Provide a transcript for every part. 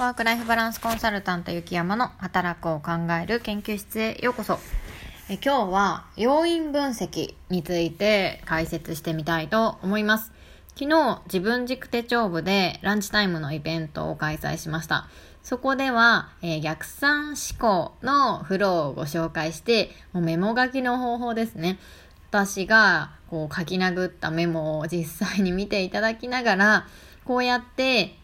ワークライフバランスコンサルタント雪山の働くを考える研究室へようこそ。え今日は要因分析について解説してみたいと思います。昨日自分軸手帳部でランチタイムのイベントを開催しました。そこでは、えー、逆算思考のフローをご紹介して、もうメモ書きの方法ですね。私がこう書き殴ったメモを実際に見ていただきながら、こうやって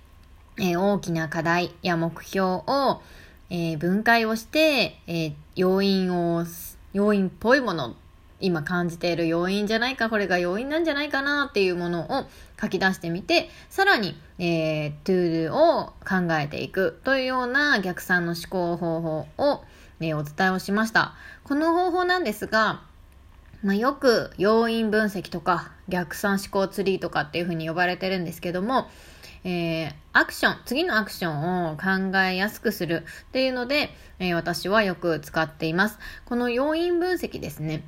えー、大きな課題や目標を、えー、分解をして、えー、要因を、要因っぽいもの、今感じている要因じゃないか、これが要因なんじゃないかなっていうものを書き出してみて、さらに、えー、 ToDo を考えていくというような逆算の思考方法を、えー、お伝えをしました。この方法なんですが、まあ、よく要因分析とか逆算思考ツリーとかっていうふうに呼ばれてるんですけども、えー、アクション、次のアクションを考えやすくするっていうので、えー、私はよく使っています。この要因分析ですね。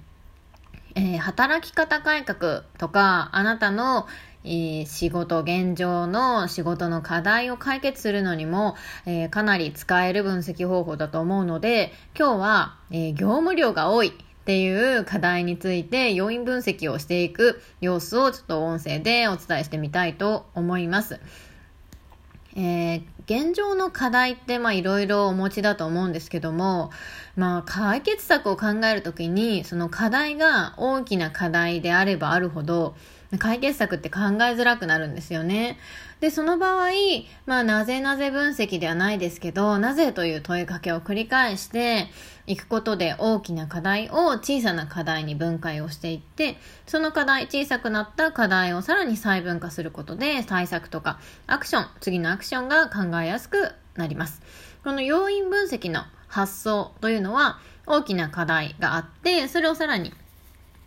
えー、働き方改革とか、あなたの、え、仕事、現状の仕事の課題を解決するのにも、え、かなり使える分析方法だと思うので、今日は、え業務量が多いっていう課題について要因分析をしていく様子をちょっと音声でお伝えしてみたいと思います。えー、現状の課題っていろいろお持ちだと思うんですけども、まあ解決策を考えるときにその課題が大きな課題であればあるほど解決策って考えづらくなるんですよね。で、その場合、まあ、なぜなぜ分析ではないですけど、なぜという問いかけを繰り返していくことで大きな課題を小さな課題に分解をしていって、その課題、小さくなった課題をさらに細分化することで対策とかアクション、次のアクションが考えやすくなります。この要因分析の発想というのは大きな課題があって、それをさらに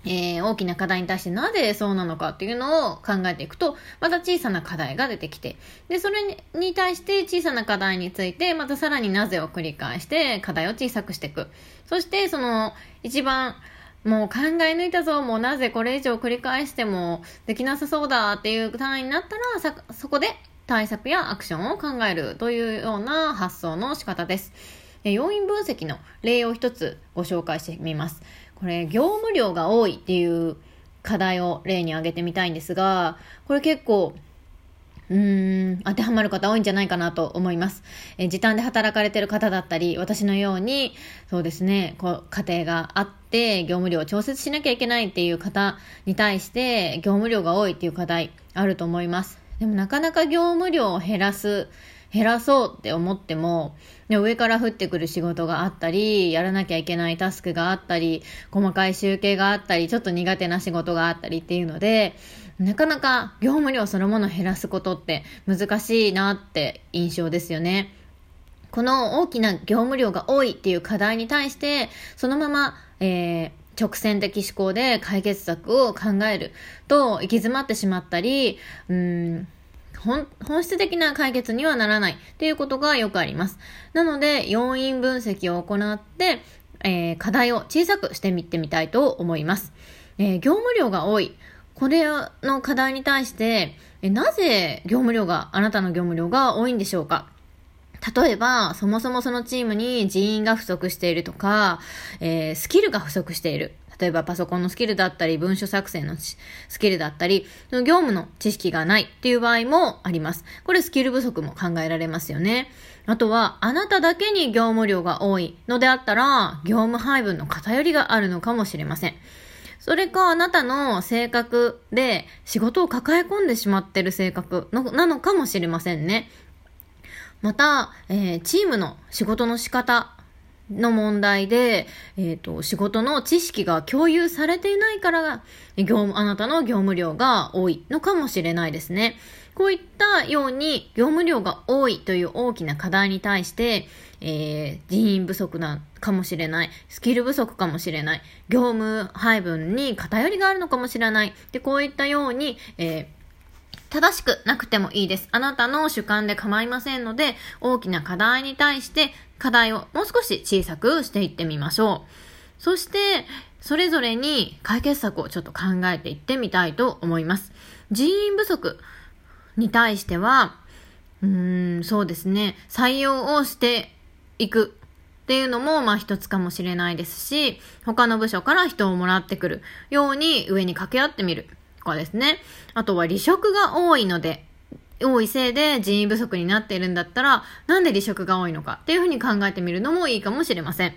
えー、大きな課題に対してなぜそうなのかっていうのを考えていくと、また小さな課題が出てきて、で、それに対して小さな課題について、またさらになぜを繰り返して課題を小さくしていく。そして、その、一番、もう考え抜いたぞ、もうなぜこれ以上繰り返してもできなさそうだっていう単位になったら、そこで対策やアクションを考えるというような発想の仕方です。要因分析の例を一つご紹介してみます。これ、業務量が多いっていう課題を例に挙げてみたいんですが、これ結構、うーん、当てはまる方多いんじゃないかなと思います。え時短で働かれてる方だったり、私のように、そうですね、こう、家庭があって、業務量を調節しなきゃいけないっていう方に対して、業務量が多いっていう課題あると思います。でもなかなか業務量を減らす減らそうって思っても、上から降ってくる仕事があったり、やらなきゃいけないタスクがあったり、細かい集計があったり、ちょっと苦手な仕事があったりっていうので、なかなか業務量そのものを減らすことって難しいなって印象ですよね。この大きな業務量が多いっていう課題に対して、そのまま、えー、直線的思考で解決策を考えると行き詰まってしまったり、うん、本質的な解決にはならないっていうことがよくあります。なので、要因分析を行って、えー、課題を小さくしてみてみたいと思います。えー、業務量が多い。これの課題に対して、えなぜ業務量が、あなたの業務量が多いんでしょうか？例えば、そもそもそのチームに人員が不足しているとか、えー、スキルが不足している。例えばパソコンのスキルだったり、文書作成のスキルだったり、その業務の知識がないっていう場合もあります。これスキル不足も考えられますよね。あとは、あなただけに業務量が多いのであったら、業務配分の偏りがあるのかもしれません。それか、あなたの性格で仕事を抱え込んでしまってる性格のなのかもしれませんね。また、えー、チームの仕事の仕方の問題で、えっ、ー、と、仕事の知識が共有されていないから、業務、あなたの業務量が多いのかもしれないですね。こういったように、業務量が多いという大きな課題に対して、えー、人員不足なかもしれない、スキル不足かもしれない、業務配分に偏りがあるのかもしれない。で、こういったように、えー正しくなくてもいいです。あなたの主観で構いませんので、大きな課題に対して課題をもう少し小さくしていってみましょう。そして、それぞれに解決策をちょっと考えていってみたいと思います。人員不足に対しては、うーん、そうですね。採用をしていくっていうのも、まあ一つかもしれないですし、他の部署から人をもらってくるように上に掛け合ってみるとかですね。あとは離職が多いので、多いせいで人員不足になっているんだったら、なんで離職が多いのか？っていうふうに考えてみるのもいいかもしれません。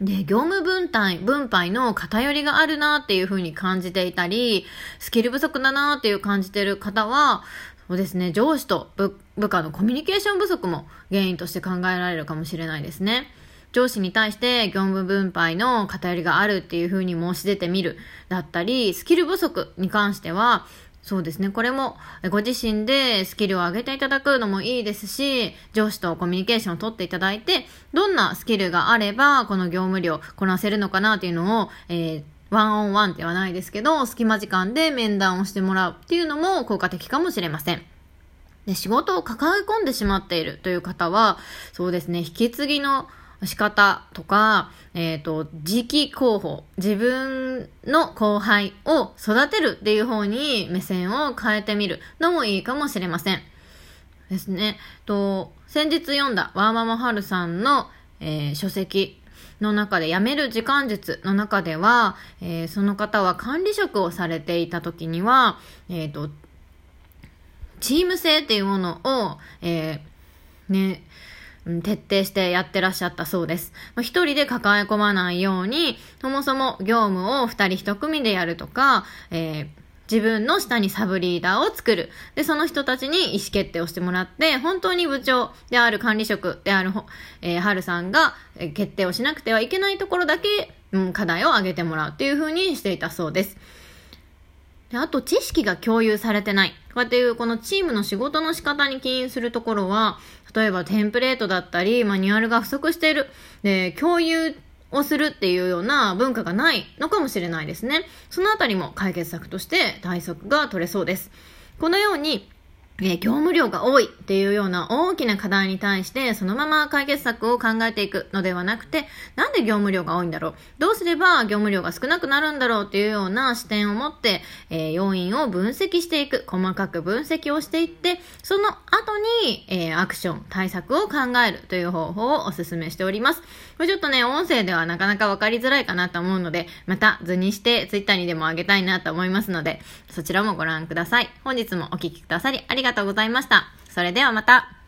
で、業務分担、分配の偏りがあるなっていうふうに感じていたり、スキル不足だなっていう感じている方は、そうですね、上司と部下のコミュニケーション不足も原因として考えられるかもしれないですね。上司に対して業務分配の偏りがあるっていうふうに申し出てみるだったり、スキル不足に関しては、そうですね。これも、ご自身でスキルを上げていただくのもいいですし、上司とコミュニケーションを取っていただいて、どんなスキルがあれば、この業務量こなせるのかなっていうのを、えー、ワンオンワンではないですけど、隙間時間で面談をしてもらうっていうのも効果的かもしれません。で、仕事を抱え込んでしまっているという方は、そうですね、引き継ぎの仕方とか、えっ、ー、と、次期候補、自分の後輩を育てるっていう方に目線を変えてみるのもいいかもしれません。ですね。と、先日読んだワーママハルさんの、えー、書籍の中で、辞める時間術の中では、えー、その方は管理職をされていた時には、えっ、と、チーム性っていうものを、えね徹底してやってらっしゃったそうです。一人で抱え込まないように、そもそも業務を二人一組でやるとか、えー、自分の下にサブリーダーを作る。で、その人たちに意思決定をしてもらって、本当に部長である管理職である、えー、春さんが決定をしなくてはいけないところだけ、うん、課題を上げてもらうっていう風にしていたそうです。で、あと知識が共有されてない。とかっていう、このチームの仕事の仕方に起因するところは、例えばテンプレートだったり、マニュアルが不足している。で、共有をするっていうような文化がないのかもしれないですね。そのあたりも解決策として対策が取れそうです。このように、え、業務量が多いっていうような大きな課題に対してそのまま解決策を考えていくのではなくて、なんで業務量が多いんだろう？どうすれば業務量が少なくなるんだろうっていうような視点を持って、え、要因を分析していく、細かく分析をしていって、その後に、え、アクション、対策を考えるという方法をお勧めしております。これちょっとね、音声ではなかなかわかりづらいかなと思うので、また図にして Twitter にでもあげたいなと思いますので、そちらもご覧ください。本日もお聴きくださりありがとうございました。それではまた。